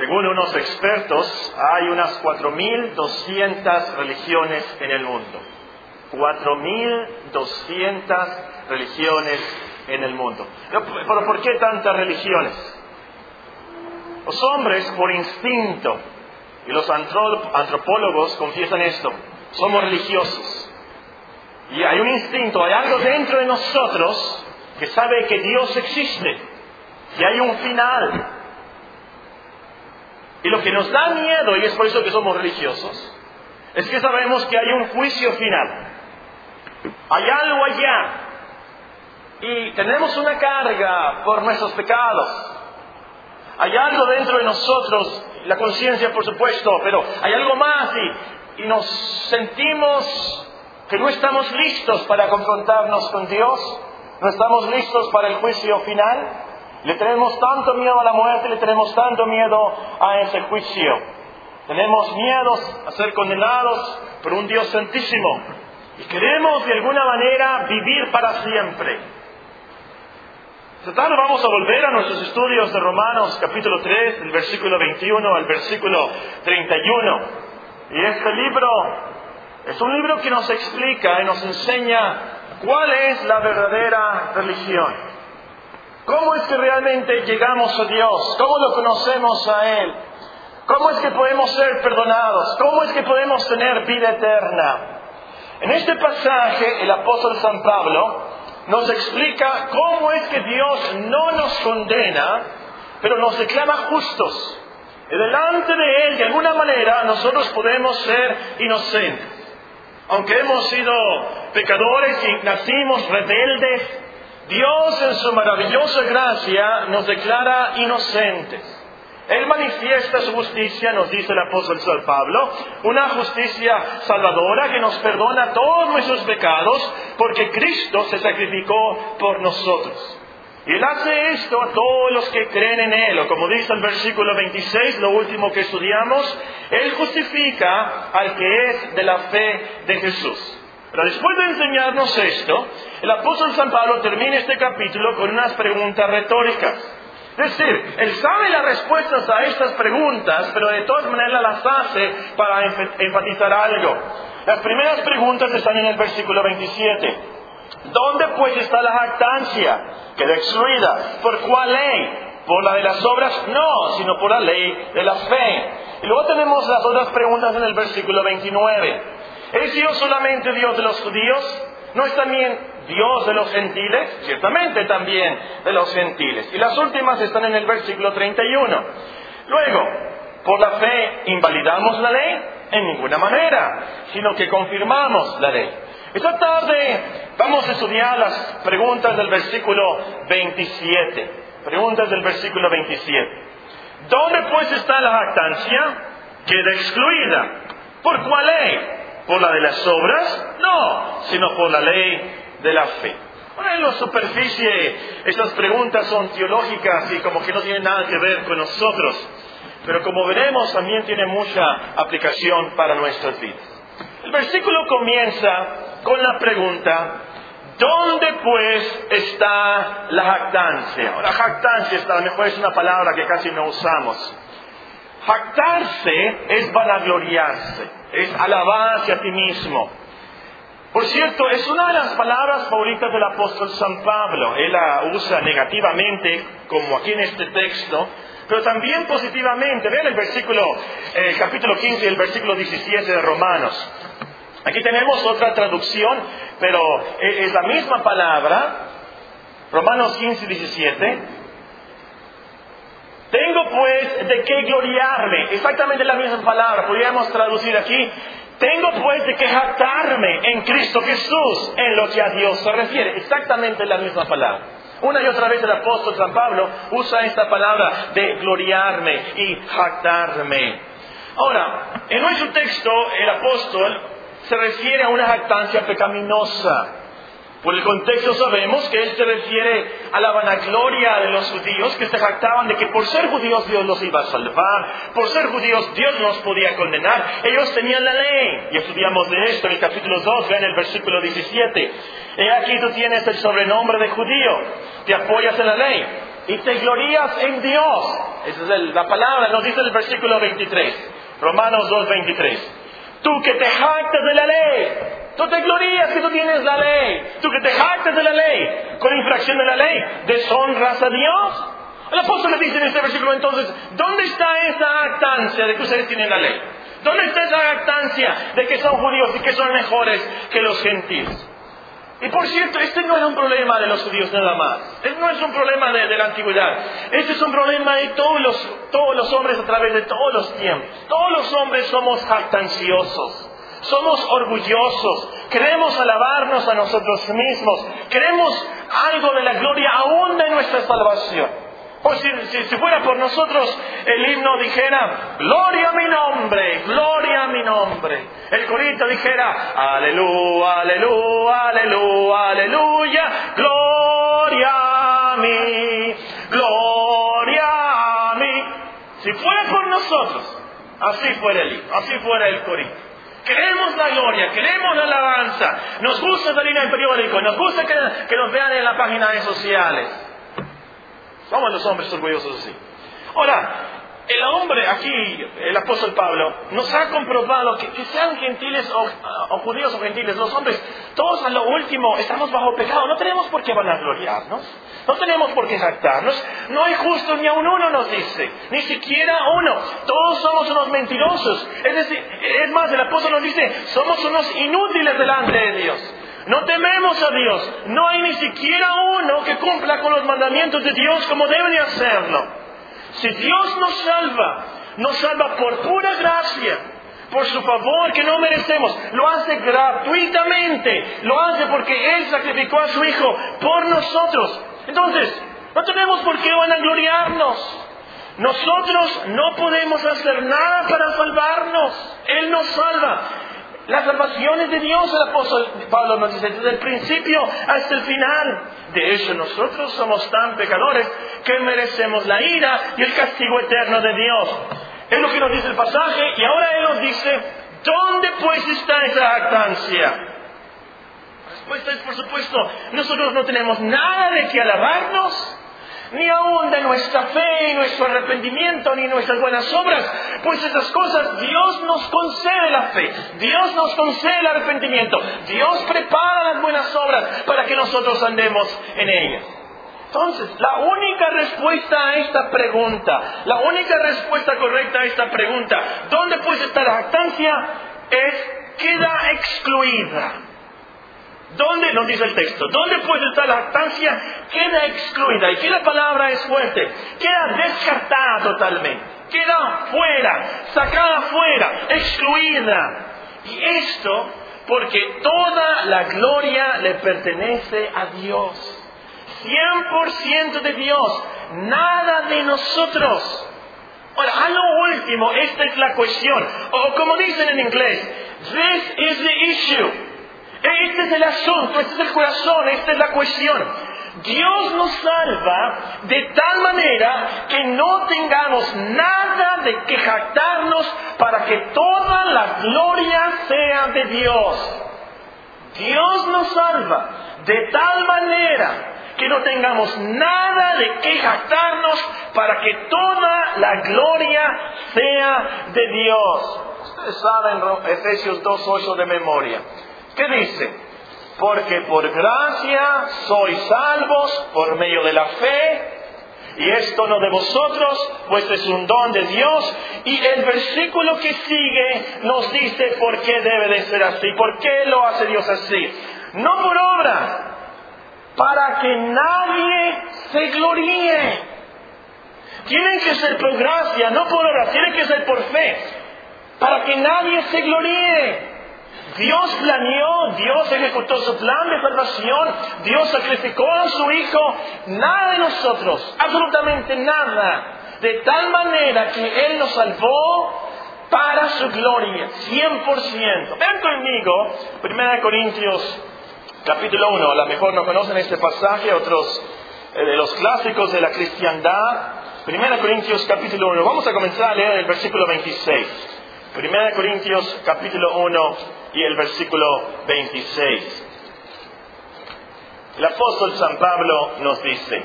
Según unos expertos, hay unas 4.200 religiones en el mundo. 4.200 religiones en el mundo. Pero ¿por qué tantas religiones? Los hombres, por instinto, y los antropólogos confiesan esto, somos religiosos. Y hay un instinto, hay algo dentro de nosotros que sabe que Dios existe, que hay un final. Y lo que nos da miedo, y es por eso que somos religiosos, es que sabemos que hay un juicio final. Hay algo allá. Y tenemos una carga por nuestros pecados. Hay algo dentro de nosotros, la conciencia por supuesto, pero hay algo más y, y nos sentimos que no estamos listos para confrontarnos con Dios, no estamos listos para el juicio final. Le tenemos tanto miedo a la muerte, le tenemos tanto miedo a ese juicio. Tenemos miedo a ser condenados por un Dios santísimo. Y queremos de alguna manera vivir para siempre. Esta tarde vamos a volver a nuestros estudios de Romanos capítulo 3, del versículo 21 al versículo 31. Y este libro es un libro que nos explica y nos enseña cuál es la verdadera religión. ¿Cómo es que realmente llegamos a Dios? ¿Cómo lo conocemos a Él? ¿Cómo es que podemos ser perdonados? ¿Cómo es que podemos tener vida eterna? En este pasaje, el apóstol San Pablo nos explica cómo es que Dios no nos condena, pero nos declara justos. Y delante de Él, de alguna manera, nosotros podemos ser inocentes. Aunque hemos sido pecadores y nacimos rebeldes, Dios en su maravillosa gracia nos declara inocentes. Él manifiesta su justicia, nos dice el apóstol San Pablo, una justicia salvadora que nos perdona todos nuestros pecados porque Cristo se sacrificó por nosotros. Y Él hace esto a todos los que creen en Él, o como dice el versículo 26, lo último que estudiamos, Él justifica al que es de la fe de Jesús. Pero después de enseñarnos esto, el apóstol San Pablo termina este capítulo con unas preguntas retóricas. Es decir, él sabe las respuestas a estas preguntas, pero de todas maneras las hace para enfatizar algo. Las primeras preguntas están en el versículo 27. ¿Dónde pues está la jactancia? Queda excluida. ¿Por cuál ley? ¿Por la de las obras? No, sino por la ley de la fe. Y luego tenemos las otras preguntas en el versículo 29. ¿Es Dios solamente Dios de los judíos? ¿No es también Dios de los gentiles? Ciertamente también de los gentiles. Y las últimas están en el versículo 31. Luego, ¿por la fe invalidamos la ley? En ninguna manera, sino que confirmamos la ley. Esta tarde vamos a estudiar las preguntas del versículo 27. Preguntas del versículo 27. ¿Dónde pues está la jactancia? Queda excluida. ¿Por cuál ley? ¿Por la de las obras? No, sino por la ley de la fe. Bueno, en la superficie estas preguntas son teológicas y como que no tienen nada que ver con nosotros, pero como veremos también tiene mucha aplicación para nuestras vidas. El versículo comienza con la pregunta, ¿dónde pues está la jactancia? Ahora, jactancia a lo mejor es una palabra que casi no usamos. Jactarse es vanagloriarse, es alabarse a ti mismo. Por cierto, es una de las palabras favoritas del apóstol San Pablo. Él la usa negativamente, como aquí en este texto, pero también positivamente. Vean el versículo, el capítulo 15 y el versículo 17 de Romanos. Aquí tenemos otra traducción, pero e, es la misma palabra. Romanos 15 y 17. Tengo pues de qué gloriarme. Exactamente la misma palabra. Podríamos traducir aquí. Tengo pues de qué jactarme en Cristo Jesús en lo que a Dios se refiere. Exactamente la misma palabra. Una y otra vez el apóstol San Pablo usa esta palabra de gloriarme y jactarme. Ahora, en nuestro texto el apóstol se refiere a una jactancia pecaminosa. Por el contexto sabemos que él se refiere a la vanagloria de los judíos que se jactaban de que por ser judíos Dios los iba a salvar, por ser judíos Dios los podía condenar, ellos tenían la ley. Y estudiamos de esto en el capítulo 2, en el versículo 17. He aquí tú tienes el sobrenombre de judío, te apoyas en la ley. y te glorías en Dios. Esa es la palabra, nos dice el versículo 23, Romanos 2, 23. Tú que te jactas de la ley, tú te glorías que tú tienes la ley, tú que te jactas de la ley, con infracción de la ley, deshonras a Dios. El apóstol le dice en este versículo entonces, ¿dónde está esa jactancia de que ustedes tienen la ley? ¿Dónde está esa jactancia de que son judíos y que son mejores que los gentiles? Y por cierto, este no es un problema de los judíos nada más. Este no es un problema de, la antigüedad. Este es un problema de todos los, todos los hombres a través de todos los tiempos. Todos los hombres somos jactanciosos. Somos orgullosos. Queremos alabarnos a nosotros mismos. Queremos algo de la gloria aún de nuestra salvación. O si, si, fuera por nosotros, el himno dijera, gloria a mi nombre, gloria a mi nombre. El corito dijera, aleluya, aleluya, aleluya, aleluya, gloria a mí, gloria a mí. Si fuera por nosotros, así fuera el himno, así fuera el corito. Queremos la gloria, queremos la alabanza, nos gusta salir en periódico, nos gusta que, nos vean en las páginas sociales. Somos los hombres orgullosos así. Ahora, el hombre aquí, el apóstol Pablo, nos ha comprobado que, sean gentiles o, judíos o gentiles, los hombres, todos a lo último estamos bajo pecado. No tenemos por qué vanagloriarnos, no tenemos por qué jactarnos. No hay justo ni a un uno, nos dice, ni siquiera uno. Todos somos unos mentirosos. Es decir, es más, el apóstol nos dice, somos unos inútiles delante de Dios. No tememos a Dios. No hay ni siquiera uno que cumpla con los mandamientos de Dios como debe hacerlo. Si Dios nos salva, nos salva por pura gracia, por su favor que no merecemos. Lo hace gratuitamente. Lo hace porque Él sacrificó a su Hijo por nosotros. Entonces, no tenemos por qué vanagloriarnos. Nosotros no podemos hacer nada para salvarnos. Él nos salva. La salvación es de Dios, el apóstol Pablo nos dice, desde el principio hasta el final. De hecho, nosotros somos tan pecadores que merecemos la ira y el castigo eterno de Dios. Es lo que nos dice el pasaje y ahora Él nos dice, ¿dónde pues está esa jactancia? La respuesta es, por supuesto, nosotros no tenemos nada de que alabarnos ni aún de nuestra fe y nuestro arrepentimiento, ni nuestras buenas obras, pues esas cosas Dios nos concede la fe, Dios nos concede el arrepentimiento, Dios prepara las buenas obras para que nosotros andemos en ellas. Entonces, la única respuesta a esta pregunta, la única respuesta correcta a esta pregunta, ¿dónde pues está la jactancia? Es queda excluida. ¿Dónde? Nos dice el texto. ¿Dónde puede estar la lactancia? Queda excluida. Y que la palabra es fuerte. Queda descartada totalmente. Queda fuera, sacada fuera, excluida. Y esto porque toda la gloria le pertenece a Dios. 100% de Dios, nada de nosotros. Ahora, a lo último, esta es la cuestión. O como dicen en inglés, this is the issue. Este es el asunto, este es el corazón, esta es la cuestión. Dios nos salva de tal manera que no tengamos nada de que jactarnos para que toda la gloria sea de Dios. Dios nos salva de tal manera que no tengamos nada de que jactarnos para que toda la gloria sea de Dios. Ustedes saben Efesios 2.8 de memoria. ¿Qué dice? Porque por gracia sois salvos por medio de la fe, y esto no de vosotros, pues es un don de Dios. Y el versículo que sigue nos dice por qué debe de ser así, por qué lo hace Dios así. No por obra, para que nadie se gloríe. Tienen que ser por gracia, no por obra, tienen que ser por fe, para que nadie se gloríe. Dios planeó, Dios ejecutó su plan de salvación, Dios sacrificó a su Hijo, nada de nosotros, absolutamente nada, de tal manera que Él nos salvó para su gloria, 100%. Vean conmigo, 1 Corintios capítulo 1, a lo mejor no conocen este pasaje, otros eh, de los clásicos de la cristiandad. 1 Corintios capítulo 1, vamos a comenzar a leer el versículo 26. Primera Corintios capítulo 1 y el versículo 26. El apóstol San Pablo nos dice,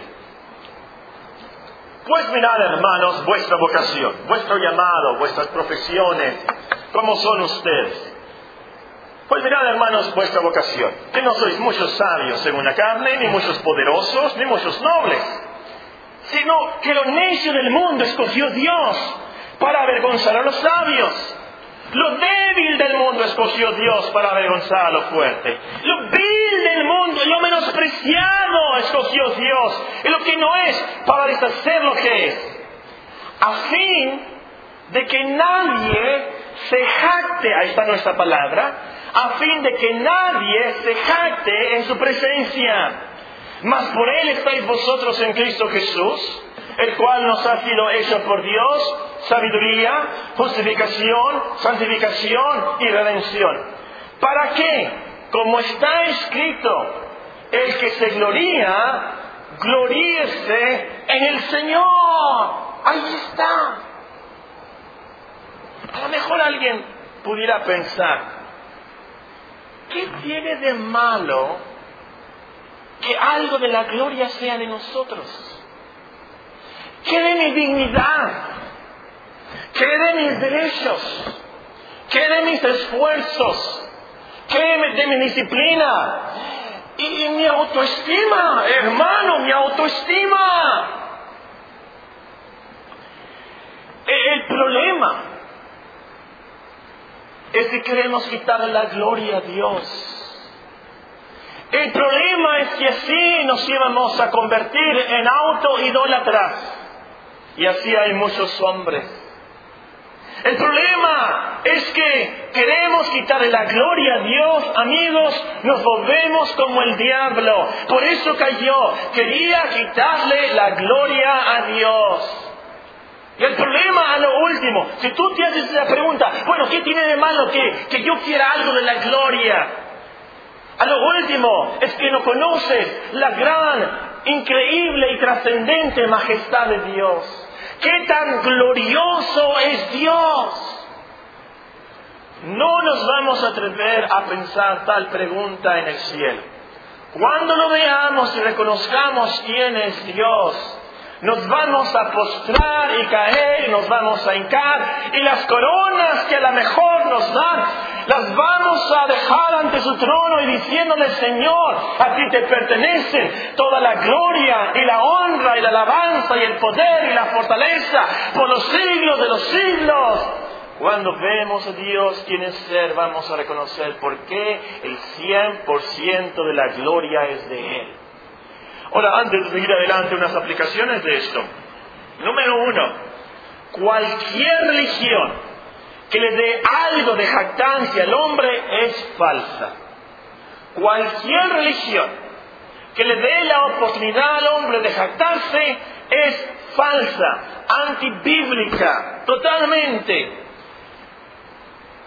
Pues mirad, hermanos, vuestra vocación, vuestro llamado, vuestras profesiones, ¿cómo son ustedes? Pues mirad, hermanos, vuestra vocación, que no sois muchos sabios según la carne, ni muchos poderosos, ni muchos nobles, sino que lo necio del mundo escogió Dios para avergonzar a los sabios. Lo débil del mundo escogió Dios para avergonzar a lo fuerte. Lo vil del mundo, lo menospreciado escogió Dios. Y lo que no es para deshacer lo que es. A fin de que nadie se jacte, ahí está nuestra palabra, a fin de que nadie se jacte en su presencia. Mas por él estáis vosotros en Cristo Jesús, el cual nos ha sido hecho por Dios sabiduría, justificación, santificación y redención. ¿Para qué? Como está escrito, el que se gloría, gloríese en el Señor. Ahí está. A lo mejor alguien pudiera pensar, ¿qué tiene de malo que algo de la gloria sea de nosotros? ¿Qué de mi dignidad? ¿Qué de mis derechos? ¿Qué de mis esfuerzos? ¿Qué de mi disciplina? Y mi autoestima, hermano, mi autoestima. El problema es que queremos quitar la gloria a Dios. El problema es que así nos íbamos a convertir en autoidólatras. Y así hay muchos hombres. El problema es que queremos quitarle la gloria a Dios, amigos, nos volvemos como el diablo. Por eso cayó, quería quitarle la gloria a Dios. Y el problema a lo último, si tú te haces la pregunta, bueno, ¿qué tiene de malo que, que yo quiera algo de la gloria? A lo último es que no conoces la gran, increíble y trascendente majestad de Dios. ¿Qué tan glorioso es Dios? No nos vamos a atrever a pensar tal pregunta en el cielo. Cuando lo veamos y reconozcamos quién es Dios, nos vamos a postrar y caer, nos vamos a hincar, y las coronas que a lo mejor nos dan, las vamos a dejar ante su trono y diciéndole, Señor, a ti te pertenecen toda la gloria y la honra y la alabanza y el poder y la fortaleza por los siglos de los siglos. Cuando vemos a Dios quien es ser, vamos a reconocer por qué el 100% de la gloria es de Él. Ahora, antes de seguir adelante, unas aplicaciones de esto. Número uno, cualquier religión que le dé algo de jactancia al hombre es falsa. Cualquier religión que le dé la oportunidad al hombre de jactarse es falsa, antibíblica, totalmente.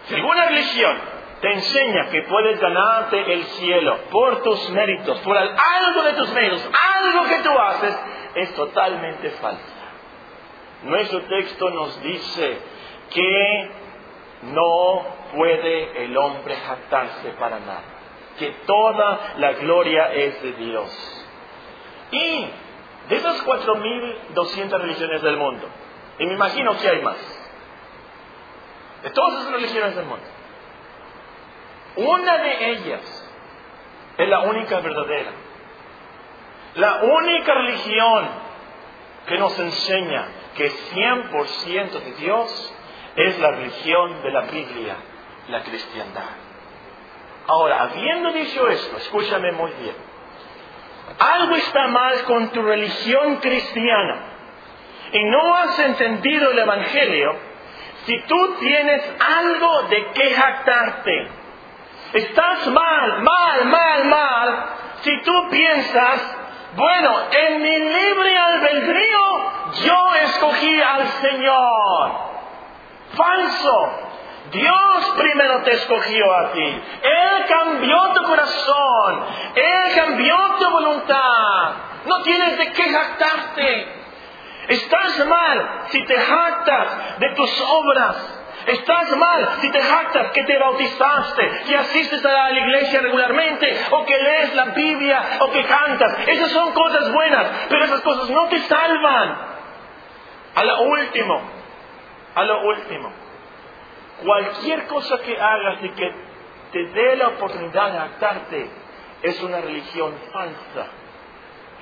Si alguna religión te enseña que puedes ganarte el cielo por tus méritos, por algo de tus méritos, algo que tú haces, es totalmente falsa. Nuestro texto nos dice que no puede el hombre jactarse para nada, que toda la gloria es de Dios. Y de esas 4.200 religiones del mundo, y me imagino que hay más, de todas esas religiones del mundo, una de ellas es la única verdadera. La única religión que nos enseña que es 100% de Dios es la religión de la Biblia, la cristiandad. Ahora, habiendo dicho esto, escúchame muy bien. Algo está mal con tu religión cristiana y no has entendido el Evangelio si tú tienes algo de qué jactarte Estás mal, mal, mal, mal, si tú piensas, bueno, en mi libre albedrío yo escogí al Señor. Falso. Dios primero te escogió a ti. Él cambió tu corazón. Él cambió tu voluntad. No tienes de qué jactarte. Estás mal si te jactas de tus obras. Estás mal si te jactas que te bautizaste, que asistes a la iglesia regularmente, o que lees la Biblia, o que cantas. Esas son cosas buenas, pero esas cosas no te salvan. A lo último, a lo último, cualquier cosa que hagas y que te dé la oportunidad de actarte es una religión falsa.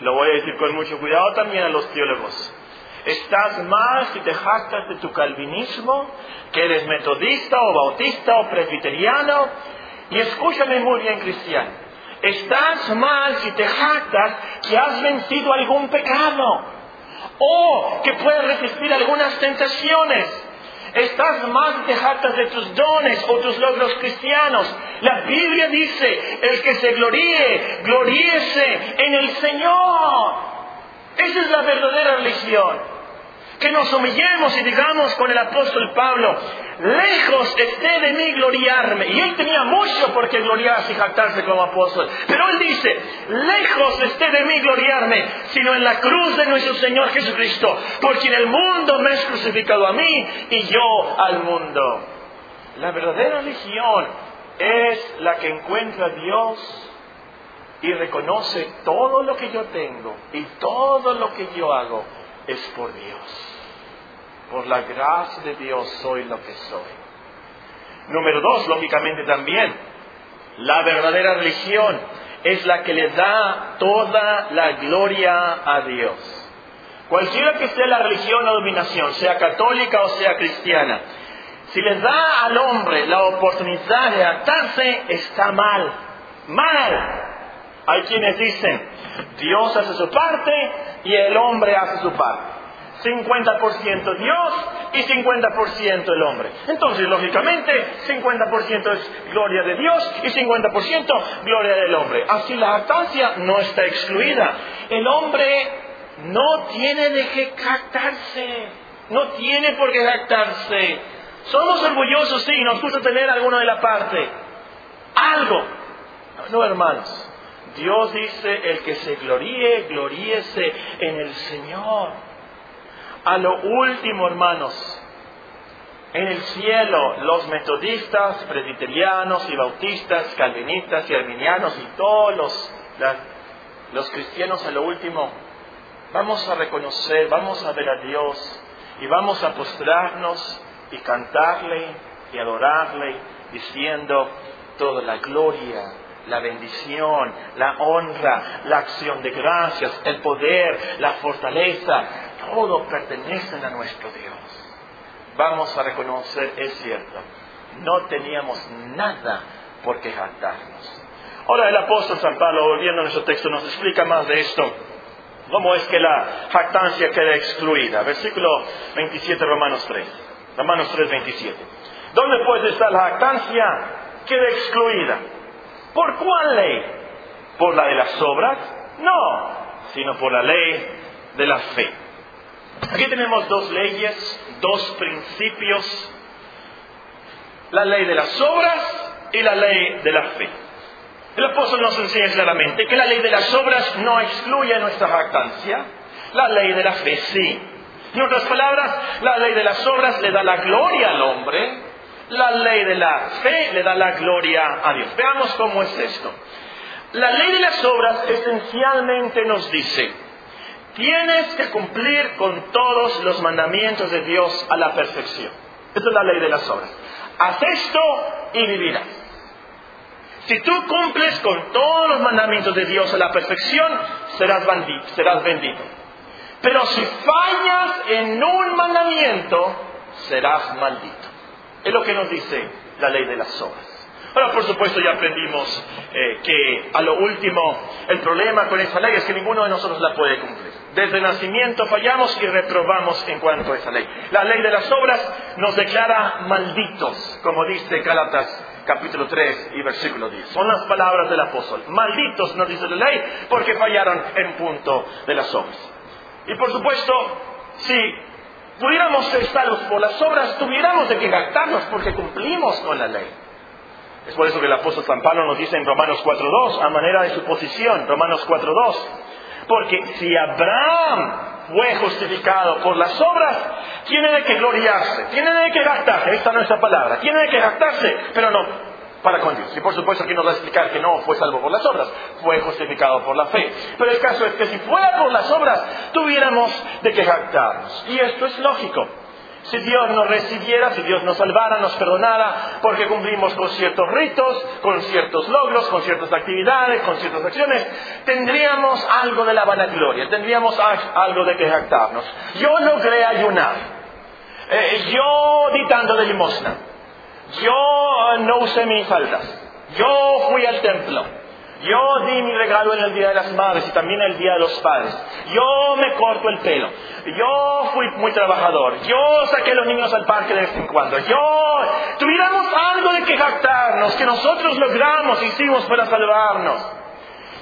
Lo voy a decir con mucho cuidado también a los teólogos. Estás mal si te jactas de tu calvinismo, que eres metodista o bautista o presbiteriano. Y escúchame muy bien, cristiano. Estás mal si te jactas que has vencido algún pecado o que puedes resistir algunas tentaciones. Estás mal si te jactas de tus dones o tus logros cristianos. La Biblia dice, el que se gloríe, gloríese en el Señor. Esa es la verdadera religión que nos humillemos y digamos con el apóstol Pablo, lejos esté de mí gloriarme. Y él tenía mucho por qué gloriarse y jactarse como apóstol. Pero él dice, lejos esté de mí gloriarme, sino en la cruz de nuestro Señor Jesucristo, porque en el mundo me es crucificado a mí y yo al mundo. La verdadera religión es la que encuentra a Dios y reconoce todo lo que yo tengo y todo lo que yo hago es por Dios. Por la gracia de Dios soy lo que soy. Número dos, lógicamente también, la verdadera religión es la que le da toda la gloria a Dios. Cualquiera que sea la religión o dominación, sea católica o sea cristiana, si les da al hombre la oportunidad de atarse, está mal. Mal. Hay quienes dicen, Dios hace su parte y el hombre hace su parte. 50% Dios y 50% el hombre. Entonces, lógicamente, 50% es gloria de Dios y 50% gloria del hombre. Así la jactancia no está excluida. El hombre no tiene de qué jactarse. No tiene por qué jactarse. Somos orgullosos, sí, nos gusta tener alguno de la parte. Algo. No, hermanos. Dios dice, el que se gloríe, gloríese en el Señor. A lo último, hermanos, en el cielo, los metodistas, presbiterianos y bautistas, calvinistas y arminianos y todos los, los cristianos a lo último, vamos a reconocer, vamos a ver a Dios y vamos a postrarnos y cantarle y adorarle diciendo toda la gloria la bendición, la honra, la acción de gracias, el poder, la fortaleza, todo pertenecen a nuestro Dios. Vamos a reconocer, es cierto, no teníamos nada por qué jactarnos. Ahora el apóstol San Pablo, volviendo a nuestro texto, nos explica más de esto. ¿Cómo es que la jactancia queda excluida? Versículo 27, Romanos 3. Romanos 3, 27. ¿Dónde puede estar la jactancia? Queda excluida. ¿Por cuál ley? ¿Por la de las obras? No, sino por la ley de la fe. Aquí tenemos dos leyes, dos principios, la ley de las obras y la ley de la fe. El apóstol nos enseña claramente que la ley de las obras no excluye nuestra jactancia, la ley de la fe sí. En otras palabras, la ley de las obras le da la gloria al hombre, la ley de la fe le da la gloria a Dios. Veamos cómo es esto. La ley de las obras esencialmente nos dice, tienes que cumplir con todos los mandamientos de Dios a la perfección. Esta es la ley de las obras. Haz esto y vivirás. Si tú cumples con todos los mandamientos de Dios a la perfección, serás bendito. Pero si fallas en un mandamiento, serás maldito. Es lo que nos dice la ley de las obras. Ahora, por supuesto, ya aprendimos eh, que a lo último el problema con esa ley es que ninguno de nosotros la puede cumplir. Desde nacimiento fallamos y reprobamos en cuanto a esa ley. La ley de las obras nos declara malditos, como dice Gálatas capítulo 3 y versículo 10. Son las palabras del apóstol. Malditos nos dice la ley porque fallaron en punto de las obras. Y por supuesto, si pudiéramos ser salvos por las obras, tuviéramos de que gastarnos porque cumplimos con la ley. Es por eso que el apóstol San Pablo nos dice en Romanos 4.2, a manera de suposición, Romanos 4.2, porque si Abraham fue justificado por las obras, tiene de que gloriarse, tiene de que gastarse, esta no es la palabra, tiene de que gastarse, pero no, para con Dios. Y por supuesto que nos va a explicar que no fue salvo por las obras, fue justificado por la fe. Pero el caso es que si fuera por las obras, tuviéramos de qué jactarnos. Y esto es lógico. Si Dios nos recibiera, si Dios nos salvara, nos perdonara, porque cumplimos con ciertos ritos, con ciertos logros, con ciertas actividades, con ciertas acciones, tendríamos algo de la vanagloria, tendríamos algo de que jactarnos. Yo logré ayunar. Eh, yo di tanto de limosna. Yo no usé mis faldas. Yo fui al templo. Yo di mi regalo en el Día de las Madres y también el Día de los Padres. Yo me corto el pelo. Yo fui muy trabajador. Yo saqué a los niños al parque de vez en cuando. Yo tuviéramos algo de que jactarnos, que nosotros logramos, hicimos para salvarnos.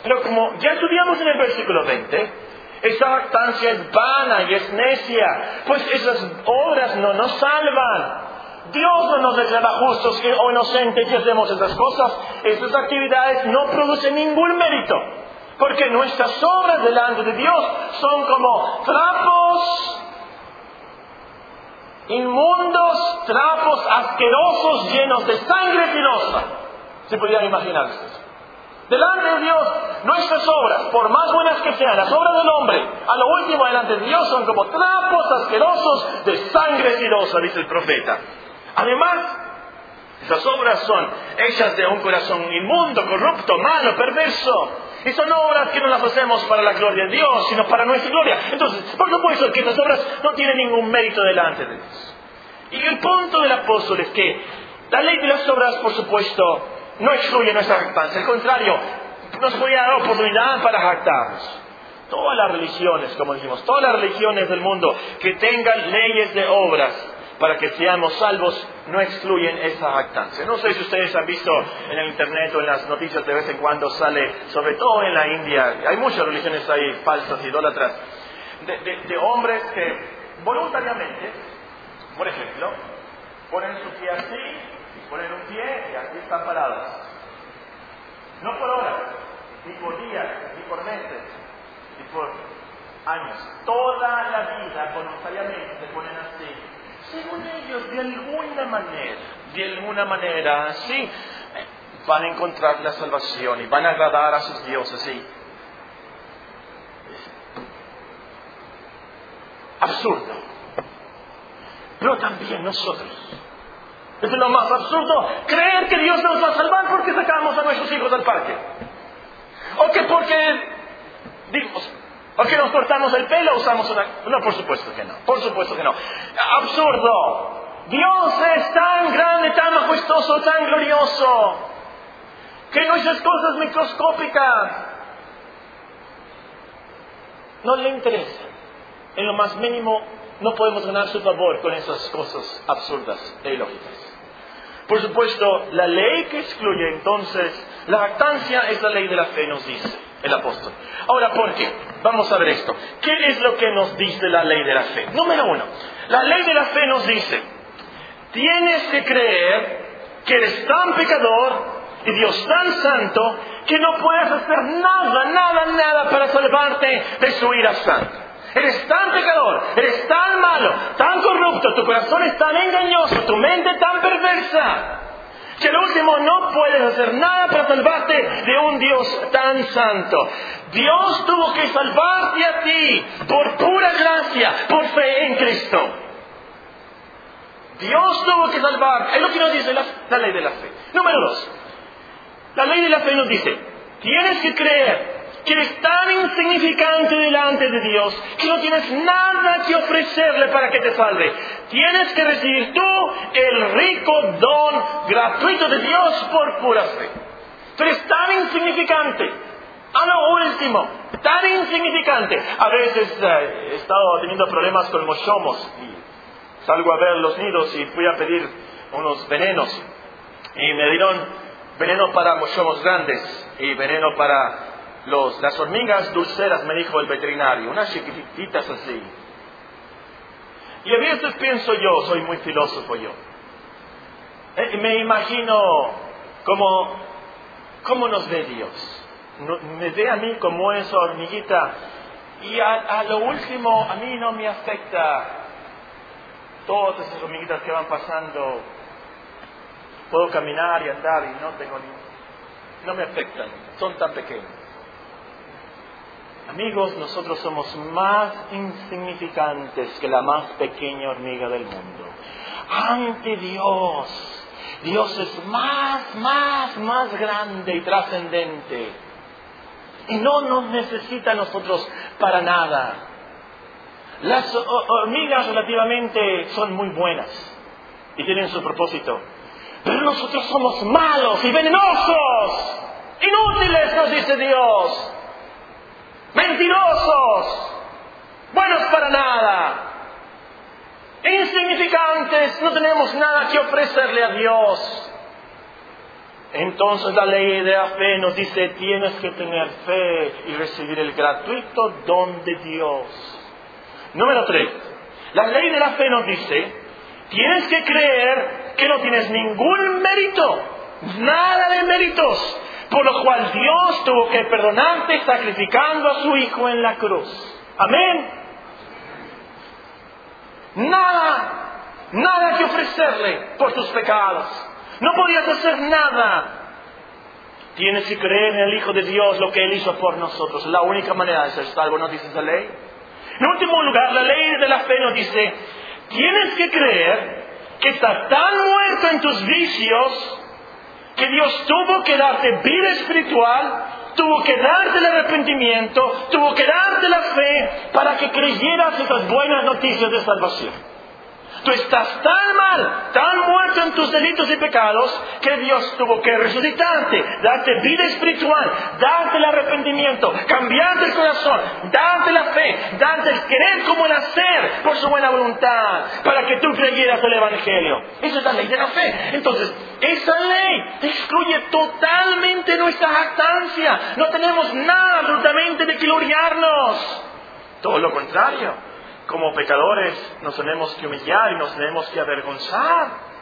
Pero como ya estudiamos en el versículo 20, esa jactancia es vana y es necia, pues esas obras no nos salvan. Dios no nos declara justos o inocentes que hacemos esas cosas. Esas actividades no producen ningún mérito. Porque nuestras obras delante de Dios son como trapos inmundos, trapos asquerosos llenos de sangre filosa. Se podrían imaginar eso. Delante de Dios, nuestras obras, por más buenas que sean, las obras del hombre, a lo último delante de Dios son como trapos asquerosos de sangre filosa, dice el profeta. Además, esas obras son hechas de un corazón inmundo, corrupto, malo, perverso. Y son obras que no las hacemos para la gloria de Dios, sino para nuestra gloria. Entonces, por supuesto que esas obras no tienen ningún mérito delante de Dios. Y el punto del apóstol es que la ley de las obras, por supuesto, no excluye nuestra jactancia. Al contrario, nos puede dar oportunidad para jactarnos. Todas las religiones, como dijimos, todas las religiones del mundo que tengan leyes de obras, para que seamos salvos no excluyen esa jactancia. No sé si ustedes han visto en el internet o en las noticias de vez en cuando sale, sobre todo en la India, hay muchas religiones ahí falsas, idólatras, de, de hombres que voluntariamente, por ejemplo, ponen su pie así, ponen un pie y así están parados. No por horas, ni por días, ni por meses, ni por años. Toda la vida voluntariamente se ponen así según ellos, de alguna manera, de alguna manera, sí, van a encontrar la salvación y van a agradar a sus dioses, sí. Absurdo. Pero también nosotros. Es lo más absurdo creer que Dios nos va a salvar porque sacamos a nuestros hijos al parque. O que porque, digamos, ¿Por qué nos cortamos el pelo usamos una.? No, por supuesto que no. Por supuesto que no. Absurdo. Dios es tan grande, tan majestuoso, tan glorioso, que nuestras cosas microscópicas no le interesan. En lo más mínimo, no podemos ganar su favor con esas cosas absurdas e ilógicas. Por supuesto, la ley que excluye entonces la lactancia es la ley de la fe, nos dice el apóstol. Ahora, ¿por qué? Vamos a ver esto. ¿Qué es lo que nos dice la ley de la fe? Número uno, la ley de la fe nos dice, tienes que creer que eres tan pecador y Dios tan santo que no puedes hacer nada, nada, nada para salvarte de su ira santa. Eres tan pecador, eres tan malo, tan corrupto, tu corazón es tan engañoso, tu mente tan perversa, que al último no puedes hacer nada para salvarte de un Dios tan santo. Dios tuvo que salvarte a ti por pura gracia, por fe en Cristo. Dios tuvo que salvarte. Es lo que nos dice la, la ley de la fe. Número dos. La ley de la fe nos dice, tienes que creer que eres tan insignificante delante de Dios que no tienes nada que ofrecerle para que te salve. Tienes que recibir tú el rico don gratuito de Dios por pura fe. Pero eres tan insignificante. A lo último, tan insignificante. A veces eh, he estado teniendo problemas con mochomos y salgo a ver los nidos y fui a pedir unos venenos y me dieron veneno para mochomos grandes y veneno para las hormigas dulceras, me dijo el veterinario, unas chiquititas así. Y a veces pienso yo, soy muy filósofo yo, eh, me imagino cómo, cómo nos ve Dios. me ve a mí como esa hormiguita y a, a, lo último a mí no me afecta todas esas hormiguitas que van pasando Puedo caminar y andar y no tengo ni... No me afectan, son tan pequeños. Amigos, nosotros somos más insignificantes que la más pequeña hormiga del mundo. Ante Dios, Dios es más, más, más grande y trascendente. Y no nos necesita a nosotros para nada. Las hormigas relativamente son muy buenas y tienen su propósito. Pero nosotros somos malos y venenosos, inútiles, nos dice Dios, mentirosos, buenos para nada, insignificantes, no tenemos nada que ofrecerle a Dios. Entonces la ley de la fe nos dice, tienes que tener fe y recibir el gratuito don de Dios. Número tres, la ley de la fe nos dice, tienes que creer que no tienes ningún mérito, nada de méritos, por lo cual Dios tuvo que perdonarte sacrificando a su Hijo en la cruz. Amén. Nada, nada que ofrecerle por tus pecados. No podías hacer nada. Tienes que creer en el Hijo de Dios, lo que Él hizo por nosotros. La única manera de ser salvo, ¿no dice esa ley? En último lugar, la ley de la fe nos dice, tienes que creer que estás tan muerto en tus vicios que Dios tuvo que darte vida espiritual, tuvo que darte el arrepentimiento, tuvo que darte la fe para que creyeras esas buenas noticias de salvación. Tú estás tan mal, tan muerto en tus delitos y pecados, que Dios tuvo que resucitarte, darte vida espiritual, darte el arrepentimiento, cambiarte el corazón, darte la fe, darte el querer como el hacer por su buena voluntad, para que tú creyeras el Evangelio. Esa es la ley de la fe. Entonces, esa ley excluye totalmente nuestra jactancia. No tenemos nada absolutamente de gloriarnos. Todo lo contrario como pecadores nos tenemos que humillar y nos tenemos que avergonzar.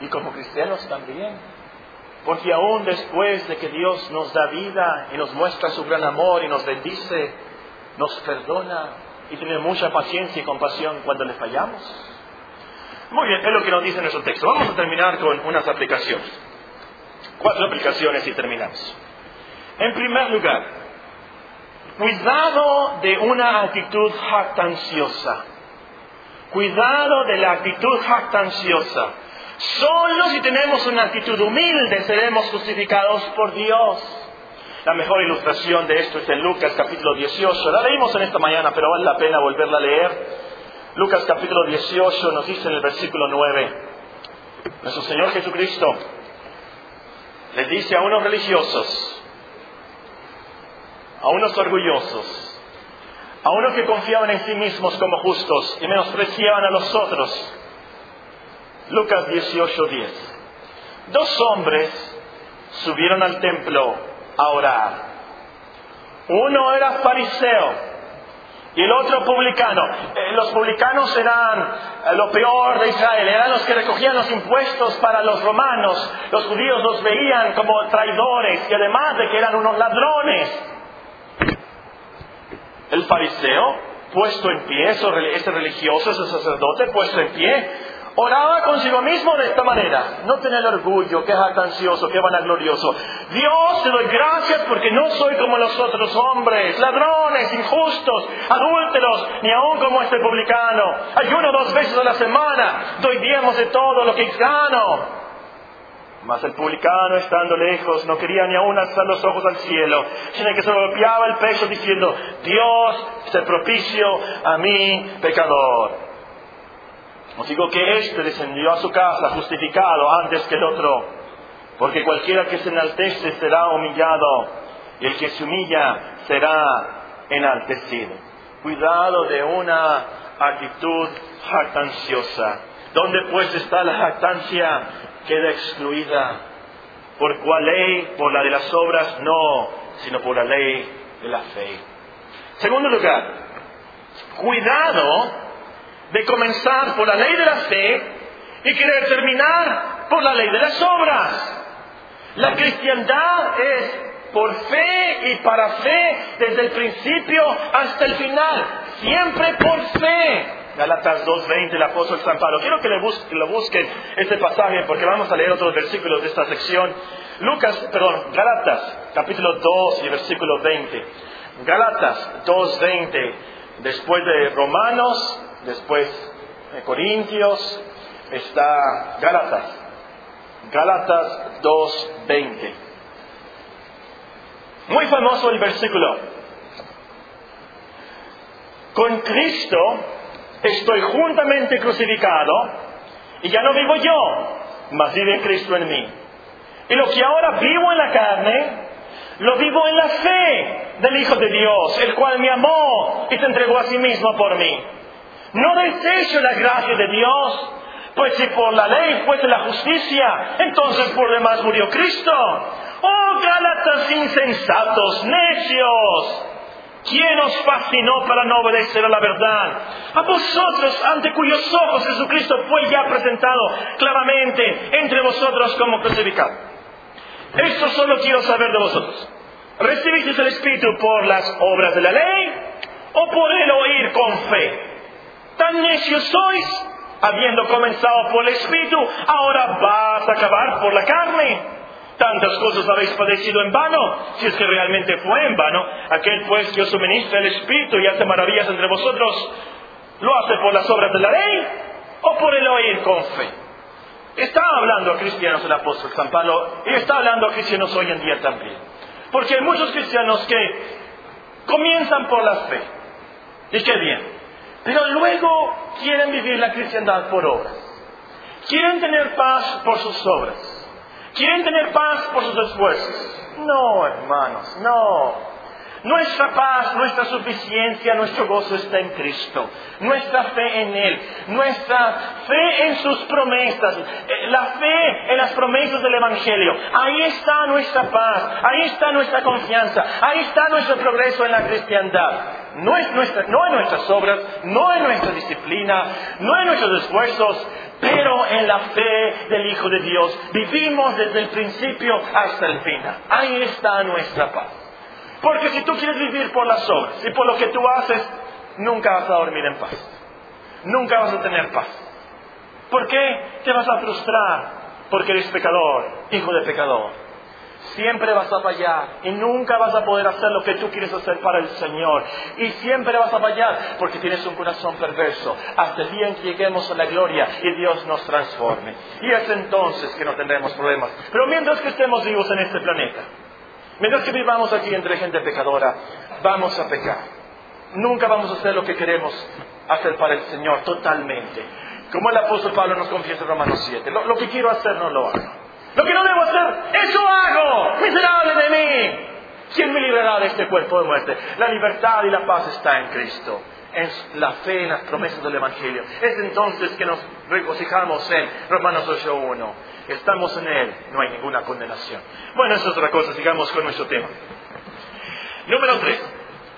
Y como cristianos también. Porque aún después de que Dios nos da vida y nos muestra su gran amor y nos bendice, nos perdona y tiene mucha paciencia y compasión cuando le fallamos. Muy bien, es lo que nos dice nuestro texto. Vamos a terminar con unas aplicaciones. Cuatro aplicaciones y terminamos. En primer lugar, Cuidado de una actitud jactanciosa. Cuidado de la actitud jactanciosa. Solo si tenemos una actitud humilde seremos justificados por Dios. La mejor ilustración de esto es en Lucas capítulo 18. La leímos en esta mañana, pero vale la pena volverla a leer. Lucas capítulo 18 nos dice en el versículo 9, nuestro Señor Jesucristo les dice a unos religiosos, a unos orgullosos, a unos que confiaban en sí mismos como justos y menospreciaban a los otros. Lucas 18:10. Dos hombres subieron al templo a orar. Uno era fariseo y el otro publicano. Eh, los publicanos eran eh, lo peor de Israel, eran los que recogían los impuestos para los romanos. Los judíos los veían como traidores y además de que eran unos ladrones. El fariseo, puesto en pie, ese religioso, ese sacerdote, puesto en pie, oraba consigo mismo de esta manera. No tener orgullo, que jactancioso, que vanaglorioso. Dios, te doy gracias porque no soy como los otros hombres, ladrones, injustos, adúlteros, ni aun como este publicano. Ayuno dos veces a la semana, doy diezmos de todo lo que gano. Mas el publicano, estando lejos, no quería ni aún alzar los ojos al cielo, sino que se golpeaba el pecho diciendo, Dios, se propicio a mí, pecador. Os digo que éste descendió a su casa justificado antes que el otro, porque cualquiera que se enaltece será humillado, y el que se humilla será enaltecido. Cuidado de una actitud jactanciosa. ¿Dónde pues está la jactancia? Queda excluida. ¿Por cuál ley? Por la de las obras, no, sino por la ley de la fe. Segundo lugar, cuidado de comenzar por la ley de la fe y querer terminar por la ley de las obras. La cristiandad es por fe y para fe desde el principio hasta el final, siempre por fe. Galatas 2.20, el apóstol San Pablo. Quiero que le busquen, lo busquen este pasaje porque vamos a leer otros versículos de esta sección. Lucas, perdón, Galatas, capítulo 2 y versículo 20. Galatas 2.20, después de Romanos, después de Corintios, está Gálatas. Gálatas 2.20. Muy famoso el versículo. Con Cristo estoy juntamente crucificado y ya no vivo yo, mas vive Cristo en mí. Y lo que ahora vivo en la carne, lo vivo en la fe del Hijo de Dios, el cual me amó y se entregó a sí mismo por mí. No desecho la gracia de Dios, pues si por la ley fuese la justicia, entonces por demás murió Cristo. Oh Gálatas insensatos, necios, ¿quién os fascinó para no obedecer a la verdad? A vosotros, ante cuyos ojos Jesucristo fue ya presentado claramente entre vosotros como crucificado. Esto solo quiero saber de vosotros. ¿Recibisteis el Espíritu por las obras de la ley o por el oír con fe? Tan necios sois, habiendo comenzado por el Espíritu, ahora vas a acabar por la carne. Tantas cosas habéis padecido en vano, si es que realmente fue en vano. Aquel pues que os suministra el Espíritu y hace maravillas entre vosotros, ¿lo hace por las obras de la ley o por el oír con fe? Está hablando a cristianos el apóstol San Pablo y está hablando a cristianos hoy en día también. Porque hay muchos cristianos que comienzan por la fe. Y qué bien. Pero luego quieren vivir la cristiandad por obras. Quieren tener paz por sus obras. Quieren tener paz por sus esfuerzos. No, hermanos, no. Nuestra paz, nuestra suficiencia, nuestro gozo está en Cristo. Nuestra fe en Él. Nuestra fe en sus promesas. Eh, la fe en las promesas del Evangelio. Ahí está nuestra paz. Ahí está nuestra confianza. Ahí está nuestro progreso en la cristiandad. No, es nuestra, no en nuestras obras, no en nuestra disciplina, no en nuestros esfuerzos, pero en la fe del Hijo de Dios. Vivimos desde el principio hasta el final. Ahí está nuestra paz. Porque si tú quieres vivir por las obras y por lo que tú haces, nunca vas a dormir en paz. Nunca vas a tener paz. ¿Por qué te vas a frustrar? Porque eres pecador, hijo de pecador. Siempre vas a fallar y nunca vas a poder hacer lo que tú quieres hacer para el Señor. Y siempre vas a fallar porque tienes un corazón perverso hasta el día en que lleguemos a la gloria y Dios nos transforme. Y es entonces que no tendremos problemas. Pero mientras que estemos vivos en este planeta, mientras que vivamos aquí entre gente pecadora, vamos a pecar. Nunca vamos a hacer lo que queremos hacer para el Señor totalmente. Como el apóstol Pablo nos confiesa en Romanos 7. Lo, lo que quiero hacer no lo hago. Lo que no debo hacer, eso hago. Miserable de mí. ¿Quién me librará de este cuerpo de muerte? La libertad y la paz está en Cristo. En la fe en las promesas del Evangelio. Es entonces que nos regocijamos en Romanos 8.1. Estamos en Él, no hay ninguna condenación. Bueno, eso es otra cosa, sigamos con nuestro tema. Número 3.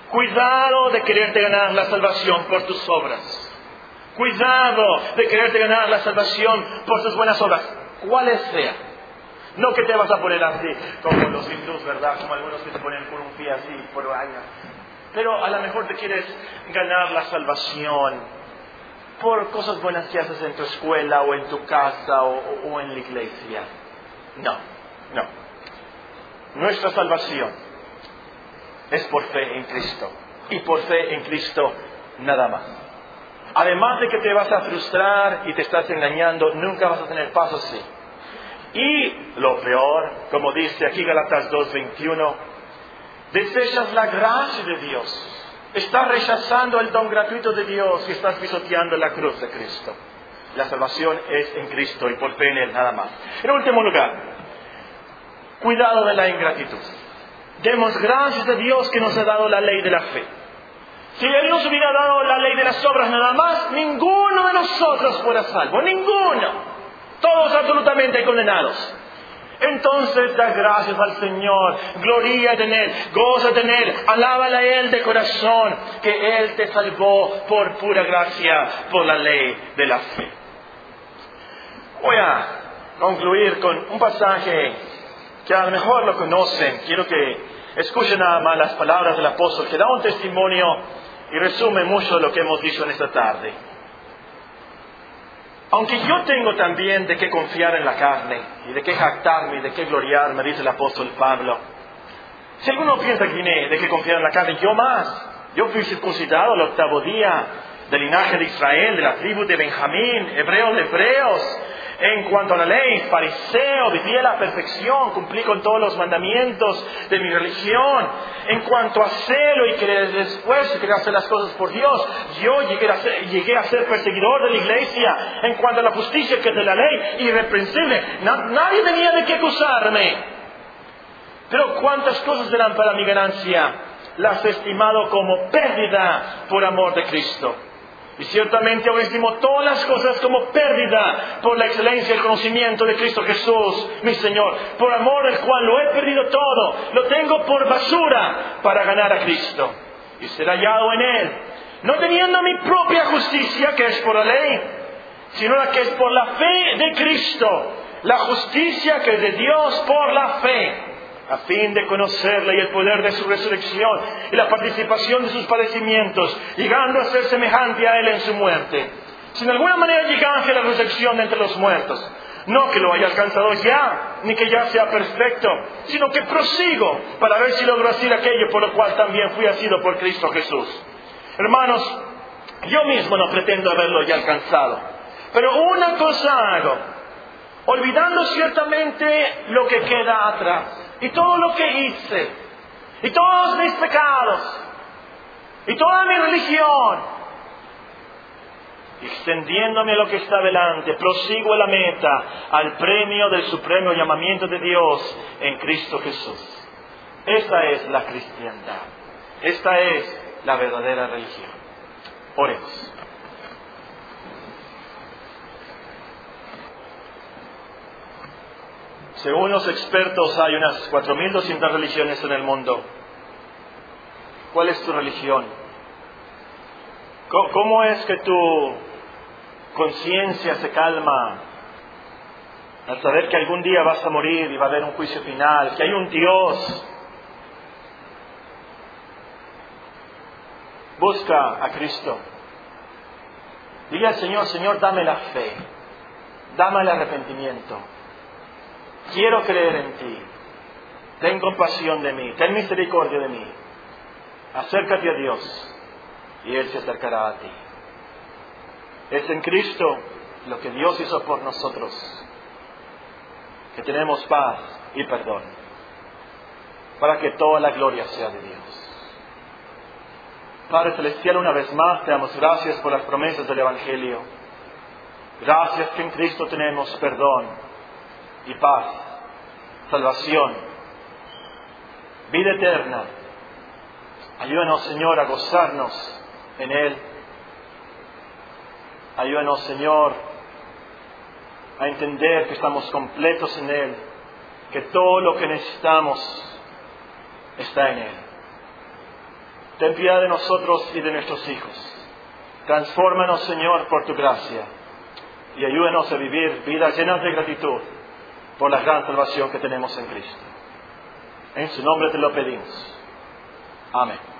Cuidado de quererte ganar la salvación por tus obras. Cuidado de quererte ganar la salvación por tus buenas obras, cuales sean. No que te vas a poner así, como los hindús, ¿verdad? Como algunos que se ponen por un pie así, por años. Pero a lo mejor te quieres ganar la salvación por cosas buenas que haces en tu escuela o en tu casa o, o en la iglesia. No, no. Nuestra salvación es por fe en Cristo. Y por fe en Cristo nada más. Además de que te vas a frustrar y te estás engañando, nunca vas a tener paz así. Y lo peor, como dice aquí Galatas 2.21, desechas la gracia de Dios. Estás rechazando el don gratuito de Dios y estás pisoteando la cruz de Cristo. La salvación es en Cristo y por fe en Él nada más. En último lugar, cuidado de la ingratitud. Demos gracias a Dios que nos ha dado la ley de la fe. Si Él nos hubiera dado la ley de las obras nada más, ninguno de nosotros fuera salvo. Ninguno. Todos absolutamente condenados. Entonces da gracias al Señor, gloria en Él, goza en Él, alábala a Él de corazón, que Él te salvó por pura gracia, por la ley de la fe. Voy a concluir con un pasaje que a lo mejor lo conocen. Quiero que escuchen nada más las palabras del apóstol, que da un testimonio y resume mucho lo que hemos dicho en esta tarde. Aunque yo tengo también de qué confiar en la carne, y de qué jactarme, y de qué gloriarme, dice el apóstol Pablo. Si alguno piensa que tiene de qué confiar en la carne, yo más. Yo fui circuncidado el octavo día del linaje de Israel, de la tribu de Benjamín, hebreo de hebreos. En cuanto a la ley, fariseo, vivía a la perfección, cumplí con todos los mandamientos de mi religión. En cuanto a celo y que después quería hacer las cosas por Dios, yo llegué a, ser, llegué a ser perseguidor de la iglesia. En cuanto a la justicia que es de la ley, irreprensible, nadie tenía de qué acusarme. Pero cuántas cosas eran para mi ganancia, las he estimado como pérdida por amor de Cristo. Y ciertamente ahora estimo todas las cosas como pérdida por la excelencia y el conocimiento de Cristo Jesús, mi Señor, por amor del cual lo he perdido todo, lo tengo por basura para ganar a Cristo. Y ser hallado en Él, no teniendo mi propia justicia que es por la ley, sino la que es por la fe de Cristo, la justicia que es de Dios por la fe a fin de conocerle y el poder de su resurrección y la participación de sus padecimientos, llegando a ser semejante a él en su muerte. Si de alguna manera llegase a la resurrección entre los muertos, no que lo haya alcanzado ya, ni que ya sea perfecto, sino que prosigo para ver si logro hacer aquello por lo cual también fui asido por Cristo Jesús. Hermanos, yo mismo no pretendo haberlo ya alcanzado, pero una cosa hago, olvidando ciertamente lo que queda atrás y todo lo que hice, y todos mis pecados, y toda mi religión, extendiéndome a lo que está delante, prosigo a la meta, al premio del supremo llamamiento de Dios en Cristo Jesús. Esta es la cristiandad. Esta es la verdadera religión. Oremos. Según los expertos hay unas 4.200 religiones en el mundo. ¿Cuál es tu religión? ¿Cómo es que tu conciencia se calma al saber que algún día vas a morir y va a haber un juicio final, que hay un Dios? Busca a Cristo. Dile al Señor, Señor, dame la fe, dame el arrepentimiento quiero creer en ti. Ten compasión de mí, ten misericordia de mí. Acércate a Dios y Él se acercará a ti. Es en Cristo lo que Dios hizo por nosotros, que tenemos paz y perdón, para que toda la gloria sea de Dios. Padre Celestial, una vez más te damos gracias por las promesas del Evangelio. Gracias que en Cristo tenemos perdón y paz, salvación, vida eterna. Ayúdanos, Señor, a gozarnos en Él. Ayúdanos, Señor, a entender que estamos completos en Él, que todo lo que necesitamos está en Él. Ten piedad de nosotros y de nuestros hijos. Transfórmanos, Señor, por tu gracia y ayúdanos a vivir vidas llenas de gratitud por la gran salvación que tenemos en Cristo. En su nombre te lo pedimos. Amén.